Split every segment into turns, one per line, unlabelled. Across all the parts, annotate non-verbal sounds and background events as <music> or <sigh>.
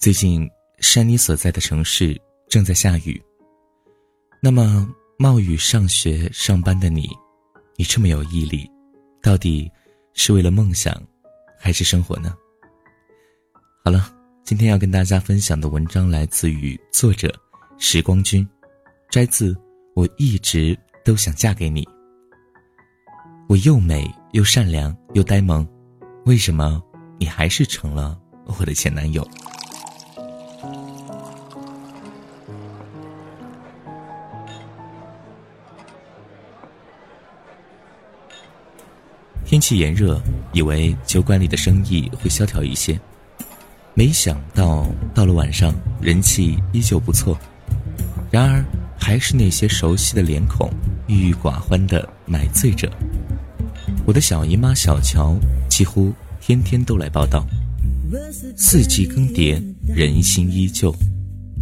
最近山妮所在的城市正在下雨。那么冒雨上学上班的你，你这么有毅力，到底是为了梦想，还是生活呢？好了，今天要跟大家分享的文章来自于作者时光君，摘自《我一直都想嫁给你》。我又美又善良又呆萌，为什么你还是成了我的前男友？气炎热，以为酒馆里的生意会萧条一些，没想到到了晚上，人气依旧不错。然而，还是那些熟悉的脸孔，郁郁寡欢的买醉者。我的小姨妈小乔几乎天天都来报道。四季更迭，人心依旧。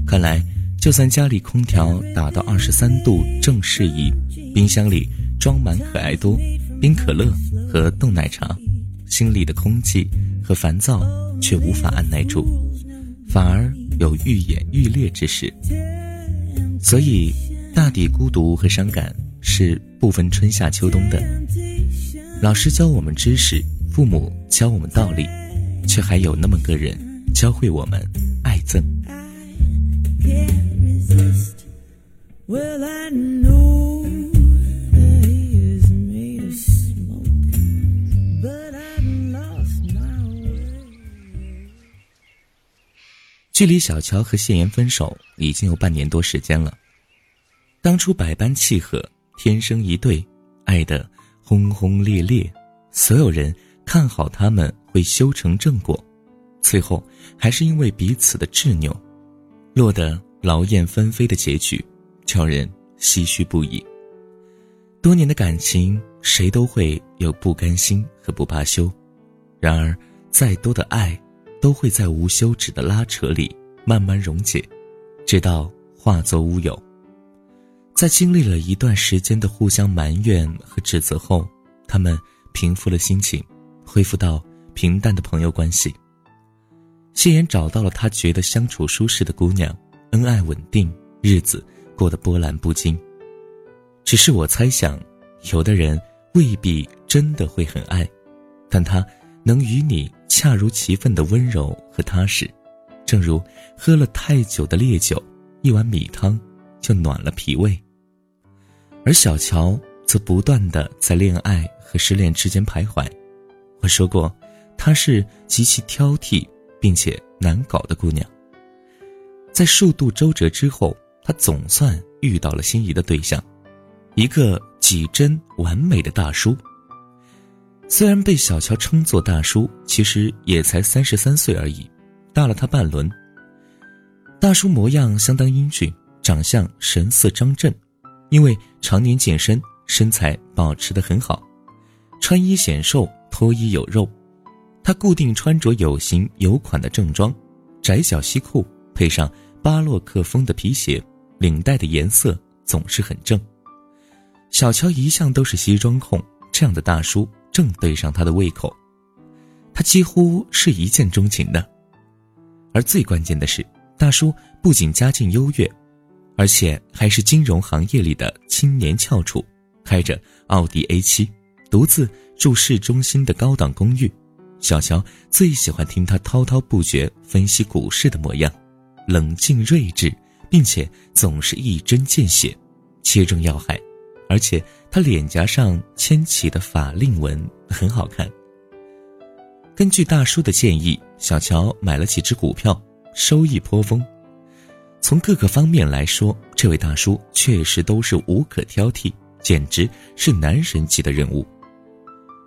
看来，就算家里空调打到二十三度正适宜，冰箱里装满可爱多。冰可乐和冻奶茶，心里的空寂和烦躁却无法按耐住，反而有愈演愈烈之势。所以，大抵孤独和伤感是不分春夏秋冬的。老师教我们知识，父母教我们道理，却还有那么个人教会我们爱憎。距离小乔和谢岩分手已经有半年多时间了。当初百般契合，天生一对，爱得轰轰烈烈，所有人看好他们会修成正果，最后还是因为彼此的执拗，落得劳燕分飞的结局，叫人唏嘘不已。多年的感情，谁都会有不甘心和不罢休，然而再多的爱。都会在无休止的拉扯里慢慢溶解，直到化作乌有。在经历了一段时间的互相埋怨和指责后，他们平复了心情，恢复到平淡的朋友关系。谢言找到了他觉得相处舒适的姑娘，恩爱稳定，日子过得波澜不惊。只是我猜想，有的人未必真的会很爱，但他。能与你恰如其分的温柔和踏实，正如喝了太久的烈酒，一碗米汤就暖了脾胃。而小乔则不断的在恋爱和失恋之间徘徊。我说过，她是极其挑剔并且难搞的姑娘。在数度周折之后，她总算遇到了心仪的对象，一个几真完美的大叔。虽然被小乔称作大叔，其实也才三十三岁而已，大了他半轮。大叔模样相当英俊，长相神似张震，因为常年健身，身材保持得很好，穿衣显瘦，脱衣有肉。他固定穿着有型有款的正装，窄小西裤配上巴洛克风的皮鞋，领带的颜色总是很正。小乔一向都是西装控，这样的大叔。正对上他的胃口，他几乎是一见钟情的。而最关键的是，大叔不仅家境优越，而且还是金融行业里的青年翘楚，开着奥迪 A7，独自住市中心的高档公寓。小乔最喜欢听他滔滔不绝分析股市的模样，冷静睿智，并且总是一针见血，切中要害。而且他脸颊上牵起的法令纹 <laughs> 很好看。根据大叔的建议，小乔买了几只股票，收益颇丰。从各个方面来说，这位大叔确实都是无可挑剔，简直是男神级的人物。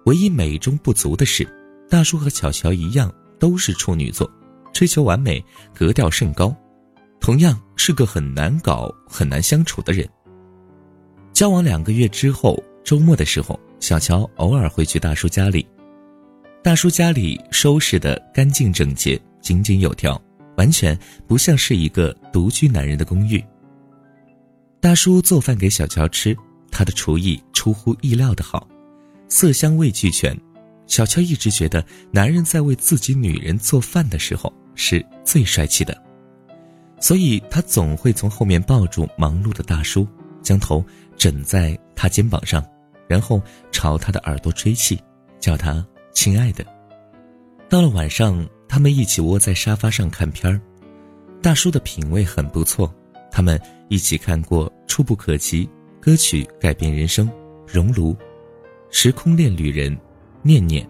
唯一美中不足的是，大叔和小乔一样都是处女座，追求完美，格调甚高，同样是个很难搞、很难相处的人。交往两个月之后，周末的时候，小乔偶尔会去大叔家里。大叔家里收拾的干净整洁、井井有条，完全不像是一个独居男人的公寓。大叔做饭给小乔吃，他的厨艺出乎意料的好，色香味俱全。小乔一直觉得，男人在为自己女人做饭的时候，是最帅气的，所以他总会从后面抱住忙碌的大叔，将头枕在他肩膀上，然后朝他的耳朵吹气，叫他亲爱的。到了晚上，他们一起窝在沙发上看片儿。大叔的品味很不错，他们一起看过《触不可及》歌曲改变人生，《熔炉》《时空恋旅人》，《念念》。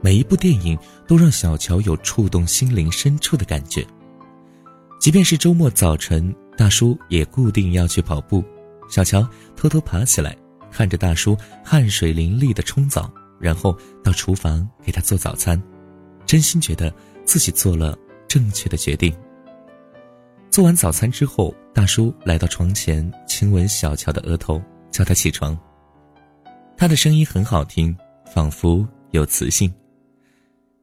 每一部电影都让小乔有触动心灵深处的感觉。即便是周末早晨，大叔也固定要去跑步，小乔偷偷爬起来，看着大叔汗水淋漓的冲澡，然后到厨房给他做早餐，真心觉得自己做了正确的决定。做完早餐之后，大叔来到床前，亲吻小乔的额头，叫他起床。他的声音很好听，仿佛有磁性。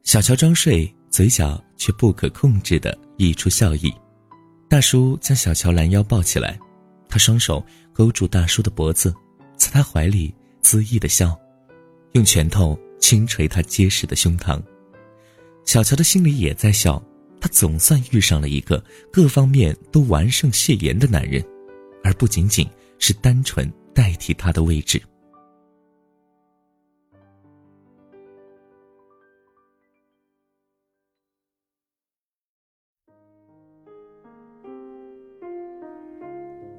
小乔装睡，嘴角却不可控制的溢出笑意。大叔将小乔拦腰抱起来，他双手勾住大叔的脖子，在他怀里恣意的笑，用拳头轻捶他结实的胸膛。小乔的心里也在笑，他总算遇上了一个各方面都完胜谢岩的男人，而不仅仅是单纯代替他的位置。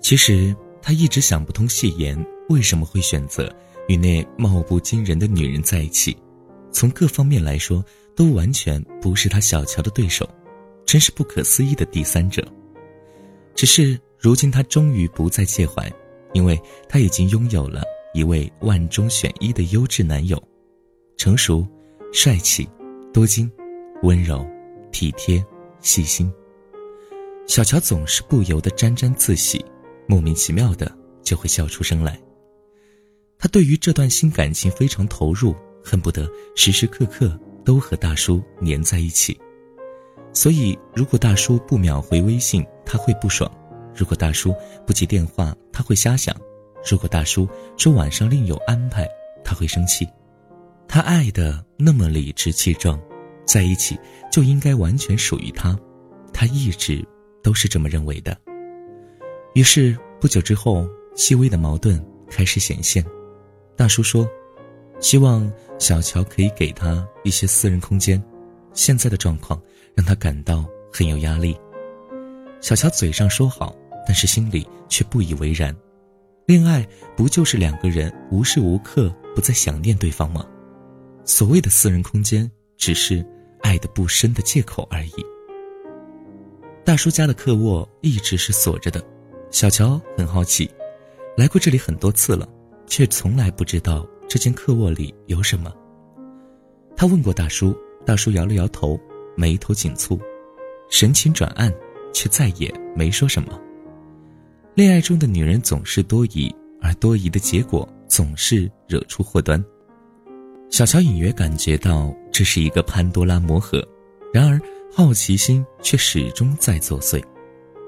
其实他一直想不通谢岩为什么会选择与那貌不惊人的女人在一起，从各方面来说都完全不是他小乔的对手，真是不可思议的第三者。只是如今他终于不再介怀，因为他已经拥有了一位万中选一的优质男友，成熟、帅气、多金、温柔、体贴、细心。小乔总是不由得沾沾自喜。莫名其妙的就会笑出声来。他对于这段新感情非常投入，恨不得时时刻刻都和大叔黏在一起。所以，如果大叔不秒回微信，他会不爽；如果大叔不接电话，他会瞎想；如果大叔说晚上另有安排，他会生气。他爱的那么理直气壮，在一起就应该完全属于他，他一直都是这么认为的。于是不久之后，细微的矛盾开始显现。大叔说：“希望小乔可以给他一些私人空间。”现在的状况让他感到很有压力。小乔嘴上说好，但是心里却不以为然。恋爱不就是两个人无时无刻不在想念对方吗？所谓的私人空间，只是爱的不深的借口而已。大叔家的客卧一直是锁着的。小乔很好奇，来过这里很多次了，却从来不知道这间客卧里有什么。他问过大叔，大叔摇了摇头，眉头紧蹙，神情转暗，却再也没说什么。恋爱中的女人总是多疑，而多疑的结果总是惹出祸端。小乔隐约感觉到这是一个潘多拉魔盒，然而好奇心却始终在作祟，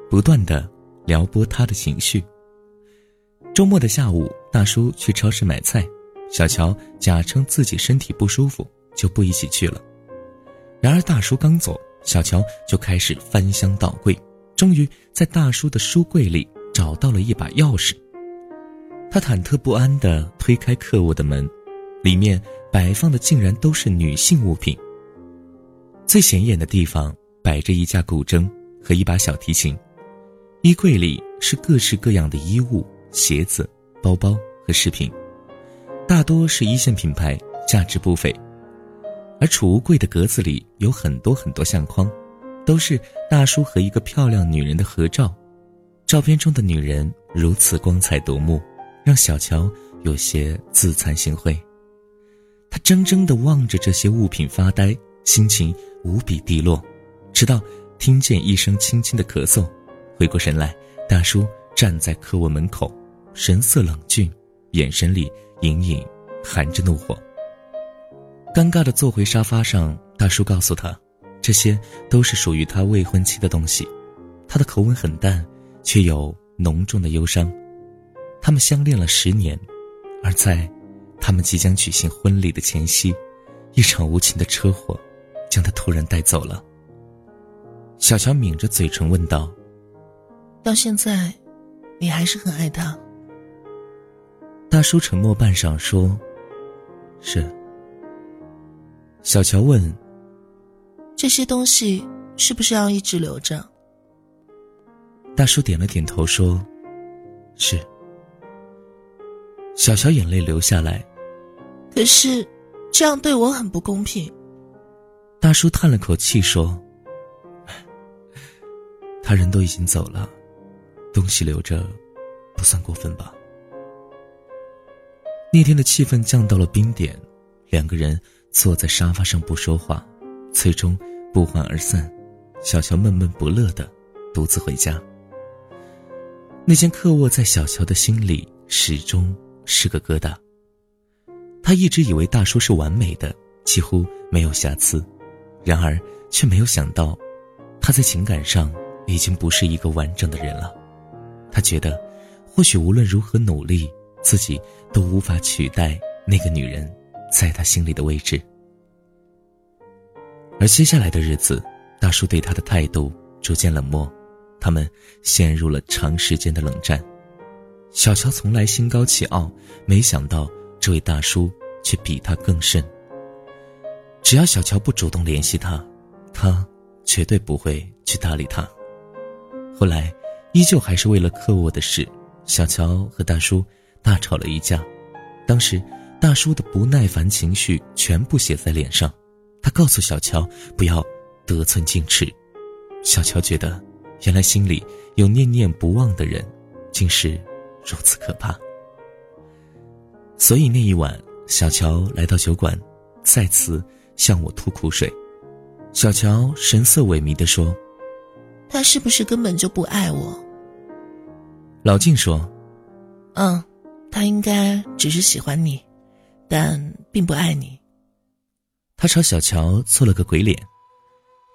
不断的。撩拨他的情绪。周末的下午，大叔去超市买菜，小乔假称自己身体不舒服，就不一起去了。然而大叔刚走，小乔就开始翻箱倒柜，终于在大叔的书柜里找到了一把钥匙。他忐忑不安地推开客卧的门，里面摆放的竟然都是女性物品。最显眼的地方摆着一架古筝和一把小提琴。衣柜里是各式各样的衣物、鞋子、包包和饰品，大多是一线品牌，价值不菲。而储物柜的格子里有很多很多相框，都是大叔和一个漂亮女人的合照。照片中的女人如此光彩夺目，让小乔有些自惭形秽。他怔怔地望着这些物品发呆，心情无比低落，直到听见一声轻轻的咳嗽。回过神来，大叔站在客卧门口，神色冷峻，眼神里隐隐含着怒火。尴尬的坐回沙发上，大叔告诉他，这些都是属于他未婚妻的东西。他的口吻很淡，却有浓重的忧伤。他们相恋了十年，而在他们即将举行婚礼的前夕，一场无情的车祸将他突然带走了。小乔抿着嘴唇问道：“
到现在，你还是很爱他？”
大叔沉默半晌，说：“是。”小乔问：“
这些东西是不是要一直留着？”
大叔点了点头，说：“是。”小乔眼泪流下来。
可是，这样对我很不公平。
大叔叹了口气说：“ <laughs> 他人都已经走了，东西留着，不算过分吧？”那天的气氛降到了冰点，两个人坐在沙发上不说话，最终不欢而散。小乔闷闷不乐的独自回家。那间客卧在小乔的心里始终是个疙瘩。他一直以为大叔是完美的，几乎没有瑕疵，然而却没有想到，他在情感上已经不是一个完整的人了。他觉得，或许无论如何努力，自己都无法取代那个女人在他心里的位置。而接下来的日子，大叔对他的态度逐渐冷漠。他们陷入了长时间的冷战。小乔从来心高气傲，没想到这位大叔却比他更甚。只要小乔不主动联系他，他绝对不会去搭理他。后来，依旧还是为了客卧的事，小乔和大叔大吵了一架。当时，大叔的不耐烦情绪全部写在脸上，他告诉小乔不要得寸进尺。小乔觉得。原来心里有念念不忘的人，竟是如此可怕。所以那一晚，小乔来到酒馆，再次向我吐苦水。小乔神色萎靡地说：“
他是不是根本就不爱我？”
老静说：“
嗯，他应该只是喜欢你，但并不爱你。”
他朝小乔做了个鬼脸。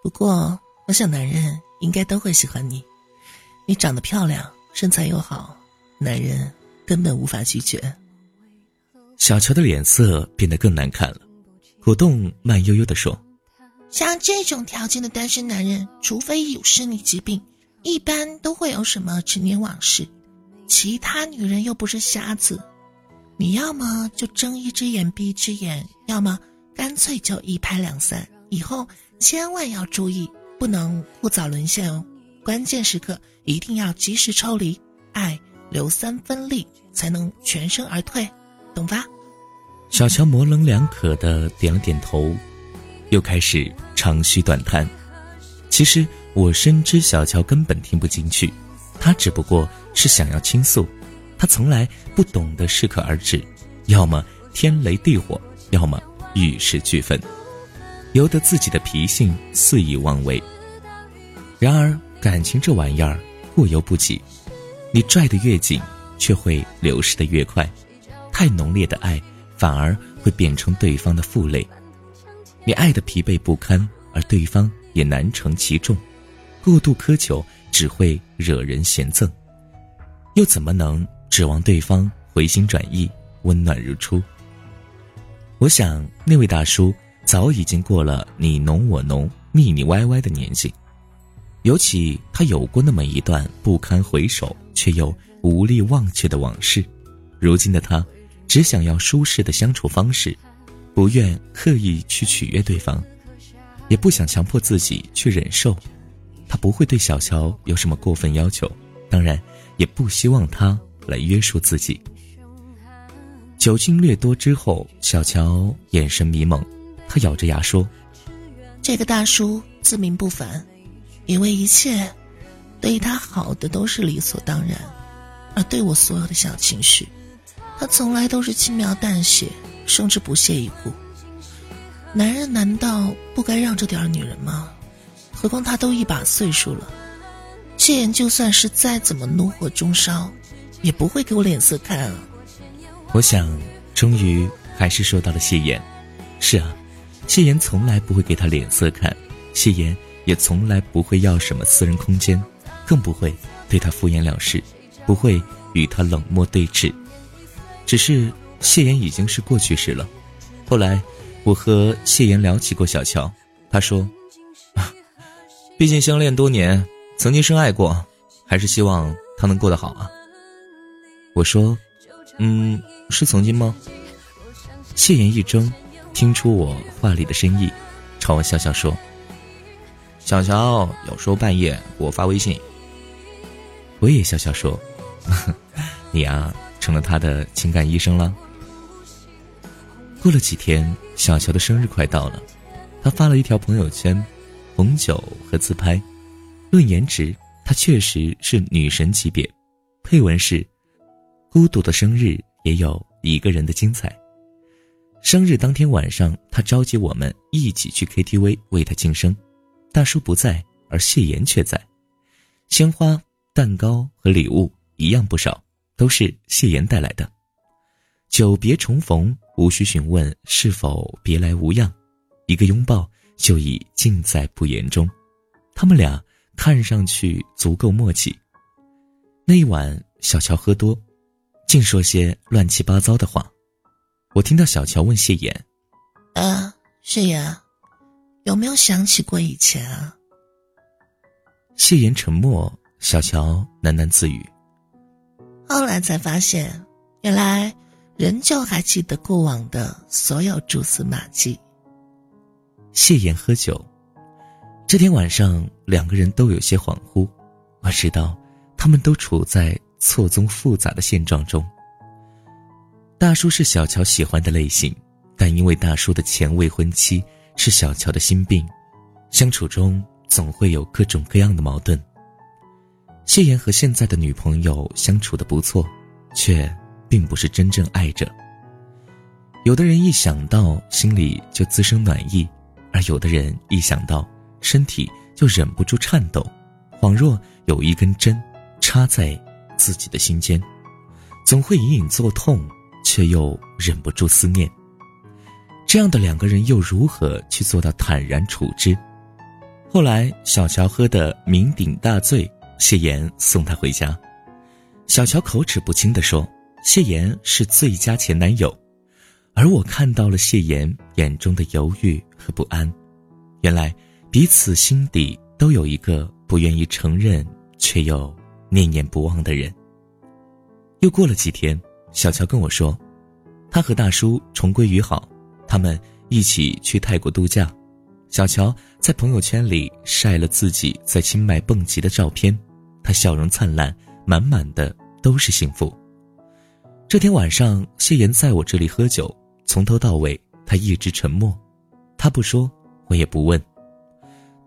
不过，我想男人。应该都会喜欢你，你长得漂亮，身材又好，男人根本无法拒绝。
小乔的脸色变得更难看了，果冻慢悠悠地说：“
像这种条件的单身男人，除非有生理疾病，一般都会有什么陈年往事。其他女人又不是瞎子，你要么就睁一只眼闭一只眼，要么干脆就一拍两散。以后千万要注意。”不能过早沦陷哦，关键时刻一定要及时抽离，爱留三分力，才能全身而退，懂吧？
小乔模棱两可的点了点头，又开始长吁短叹。其实我深知小乔根本听不进去，他只不过是想要倾诉，他从来不懂得适可而止，要么天雷地火，要么玉石俱焚。由得自己的脾性肆意妄为。然而，感情这玩意儿过犹不及，你拽得越紧，却会流失的越快。太浓烈的爱，反而会变成对方的负累。你爱的疲惫不堪，而对方也难承其重。过度苛求只会惹人嫌憎，又怎么能指望对方回心转意，温暖如初？我想，那位大叔。早已经过了你侬我侬、腻腻歪歪的年纪，尤其他有过那么一段不堪回首却又无力忘却的往事。如今的他，只想要舒适的相处方式，不愿刻意去取悦对方，也不想强迫自己去忍受。他不会对小乔有什么过分要求，当然也不希望他来约束自己。酒精略多之后，小乔眼神迷蒙。他咬着牙说：“
这个大叔自命不凡，以为一切对他好的都是理所当然，而对我所有的小情绪，他从来都是轻描淡写，甚至不屑一顾。男人难道不该让着点女人吗？何况他都一把岁数了，谢言就算是再怎么怒火中烧，也不会给我脸色看啊。”
我想，终于还是说到了谢言。是啊。谢言从来不会给他脸色看，谢言也从来不会要什么私人空间，更不会对他敷衍了事，不会与他冷漠对峙。只是谢言已经是过去式了。后来我和谢言聊起过小乔，他说：“毕竟相恋多年，曾经深爱过，还是希望他能过得好啊。我说，嗯，是曾经吗？谢言一怔，听出我话里的深意，朝我笑笑说：“小乔有时候半夜我发微信。”我也笑笑说：“ <laughs> 你啊，成了他的情感医生了。”过了几天，小乔的生日快到了，他发了一条朋友圈，红酒和自拍，论颜值，她确实是女神级别。配文是：“孤独的生日也有一个人的精彩。”生日当天晚上，他召集我们一起去 KTV 为他庆生。大叔不在，而谢妍却在。鲜花、蛋糕和礼物一样不少，都是谢妍带来的。久别重逢，无需询问是否别来无恙，一个拥抱就已尽在不言中。他们俩看上去足够默契。那一晚，小乔喝多，净说些乱七八糟的话。我听到小乔问谢妍：“
啊，谢妍，有没有想起过以前啊？”
谢妍沉默，小乔喃喃自语：“
后来才发现，原来仍旧还记得过往的所有蛛丝马迹。”
谢妍喝酒，这天晚上两个人都有些恍惚。我知道，他们都处在错综复杂的现状中。大叔是小乔喜欢的类型，但因为大叔的前未婚妻是小乔的心病，相处中总会有各种各样的矛盾。谢妍和现在的女朋友相处的不错，却并不是真正爱着。有的人一想到心里就滋生暖意，而有的人一想到身体就忍不住颤抖，恍若有一根针插在自己的心间，总会隐隐作痛。却又忍不住思念。这样的两个人又如何去做到坦然处之？后来，小乔喝得酩酊大醉，谢妍送他回家。小乔口齿不清地说：“谢妍是最佳前男友。”而我看到了谢妍眼中的犹豫和不安。原来，彼此心底都有一个不愿意承认却又念念不忘的人。又过了几天。小乔跟我说，他和大叔重归于好，他们一起去泰国度假。小乔在朋友圈里晒了自己在清迈蹦极的照片，他笑容灿烂，满满的都是幸福。这天晚上，谢妍在我这里喝酒，从头到尾他一直沉默，他不说，我也不问。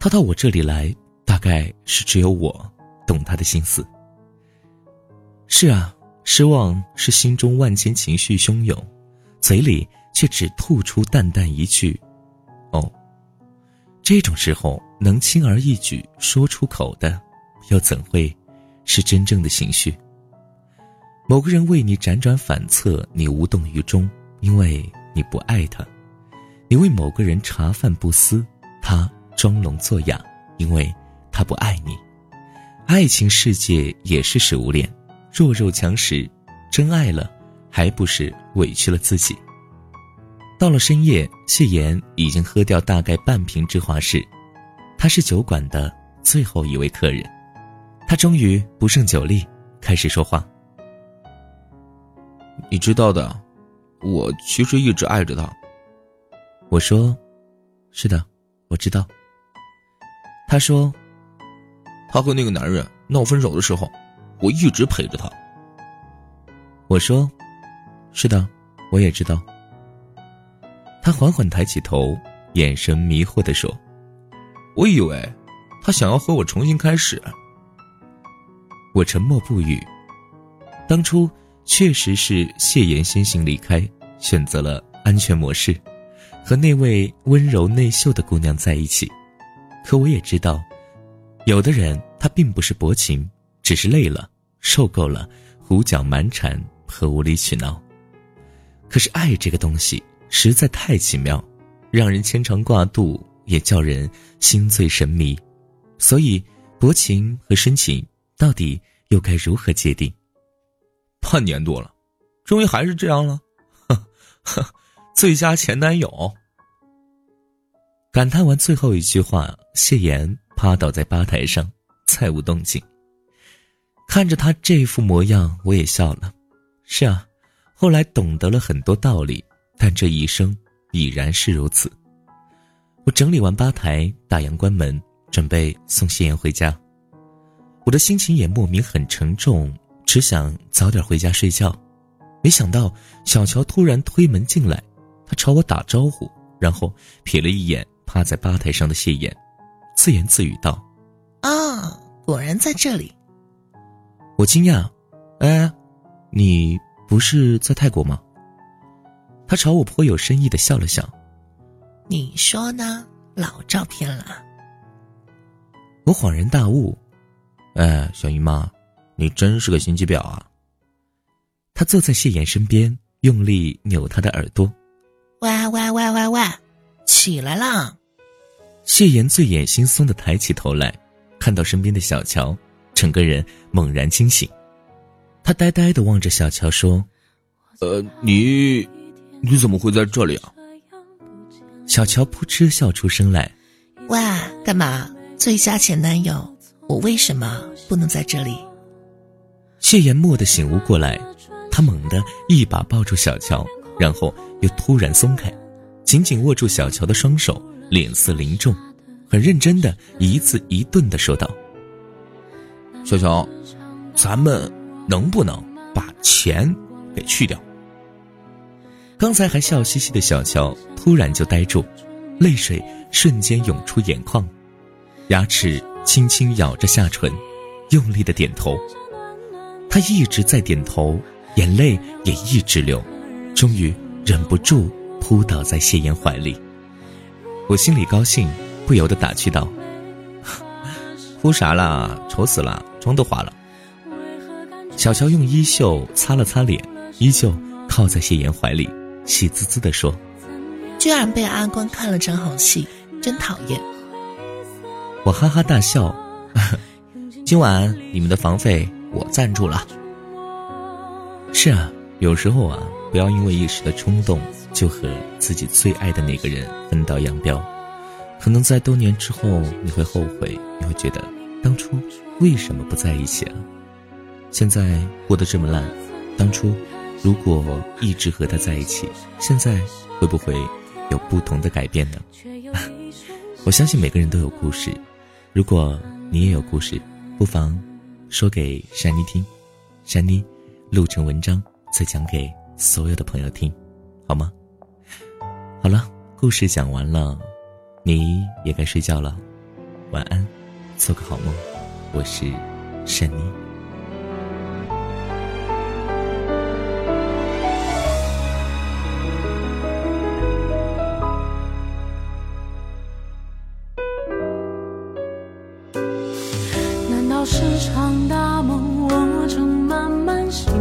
他到我这里来，大概是只有我懂他的心思。是啊。失望是心中万千情绪汹涌，嘴里却只吐出淡淡一句：“哦。”这种时候能轻而易举说出口的，又怎会是真正的情绪？某个人为你辗转反侧，你无动于衷，因为你不爱他；你为某个人茶饭不思，他装聋作哑，因为他不爱你。爱情世界也是食物链。弱肉强食，真爱了，还不是委屈了自己。到了深夜，谢妍已经喝掉大概半瓶芝华士，他是酒馆的最后一位客人。他终于不胜酒力，开始说话。
你知道的，我其实一直爱着他。
我说：“是的，我知道。”他说：“
他和那个男人闹分手的时候。”我一直陪着他。
我说：“是的，我也知道。”他缓缓抬起头，眼神迷惑的说：“
我以为他想要和我重新开始。”
我沉默不语。当初确实是谢言先行离开，选择了安全模式，和那位温柔内秀的姑娘在一起。可我也知道，有的人他并不是薄情，只是累了。受够了胡搅蛮缠和无理取闹，可是爱这个东西实在太奇妙，让人牵肠挂肚，也叫人心醉神迷。所以薄情和深情到底又该如何界定？
半年多了，终于还是这样了。呵呵，最佳前男友。
感叹完最后一句话，谢言趴倒在吧台上，再无动静。看着他这副模样，我也笑了。是啊，后来懂得了很多道理，但这一生已然是如此。我整理完吧台，打烊关门，准备送谢言回家。我的心情也莫名很沉重，只想早点回家睡觉。没想到小乔突然推门进来，他朝我打招呼，然后瞥了一眼趴在吧台上的谢言，自言自语道：“
啊，果然在这里。”
我惊讶：“哎，你不是在泰国吗？”他朝我颇有深意的笑了笑：“
你说呢？老照片了。”
我恍然大悟。哎，小姨妈，你真是个心机婊啊！他坐在谢言身边，用力扭他的耳朵。
喂喂喂喂喂，起来啦！
谢言醉眼惺忪的抬起头来，看到身边的小乔，整个人猛然惊醒。他呆呆的望着小乔说：“
呃，你，你怎么会在这里啊？”
小乔扑哧笑出声来：“
哇，干嘛？最佳前男友。”我为什么不能在这里？
谢言蓦地醒悟过来，他猛地一把抱住小乔，然后又突然松开，紧紧握住小乔的双手，脸色凝重，很认真的一字一顿的说道：“
小乔，咱们能不能把钱给去掉？”
刚才还笑嘻嘻的小乔突然就呆住，泪水瞬间涌出眼眶，牙齿。轻轻咬着下唇，用力的点头。他一直在点头，眼泪也一直流，终于忍不住扑倒在谢言怀里。我心里高兴，不由得打趣道：“
哭啥啦？丑死了，妆都花了。”
小乔用衣袖擦了擦脸，依旧靠在谢言怀里，喜滋滋地说：“
居然被阿关看了场好戏，真讨厌。”
我哈哈大笑，<laughs> 今晚你们的房费我赞助了。是啊，有时候啊，不要因为一时的冲动就和自己最爱的那个人分道扬镳，可能在多年之后你会后悔，你会觉得当初为什么不在一起啊？现在过得这么烂，当初如果一直和他在一起，现在会不会有不同的改变呢？<laughs> 我相信每个人都有故事。如果你也有故事，不妨说给珊妮听，珊妮录成文章再讲给所有的朋友听，好吗？好了，故事讲完了，你也该睡觉了，晚安，做个好梦。我是珊妮。
难道是场大梦，我正慢慢醒